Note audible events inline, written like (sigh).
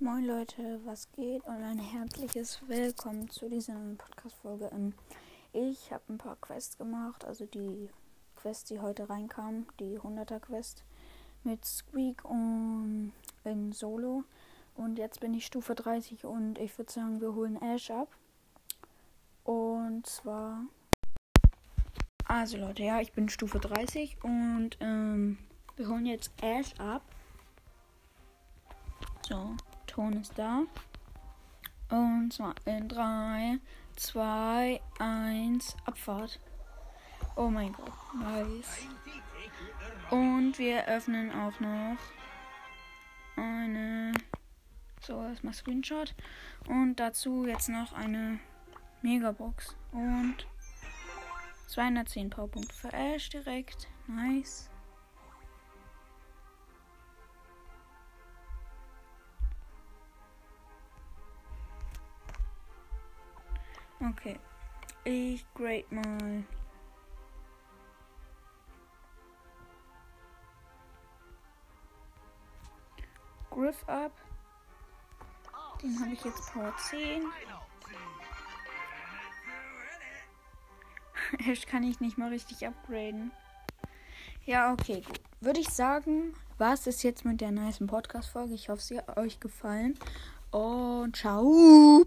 Moin Leute, was geht? Und ein herzliches Willkommen zu dieser Podcast-Folge. Ähm, ich habe ein paar Quests gemacht, also die Quest, die heute reinkam, die 100er Quest mit Squeak und in Solo. Und jetzt bin ich Stufe 30 und ich würde sagen, wir holen Ash ab. Und zwar. Also Leute, ja, ich bin Stufe 30 und ähm, wir holen jetzt Ash ab. So, Ton ist da. Und zwar in 3, 2, 1, Abfahrt. Oh mein Gott, nice. Und wir öffnen auch noch eine. So, erstmal Screenshot. Und dazu jetzt noch eine Megabox. Und 210 Powerpunkte für Ash direkt. Nice. Okay. Ich grade mal. Griff ab. Den habe ich jetzt Power 10. (laughs) Ash kann ich nicht mal richtig upgraden. Ja, okay, gut. Würde ich sagen, was ist jetzt mit der nice Podcast-Folge? Ich hoffe, sie hat euch gefallen. Und ciao.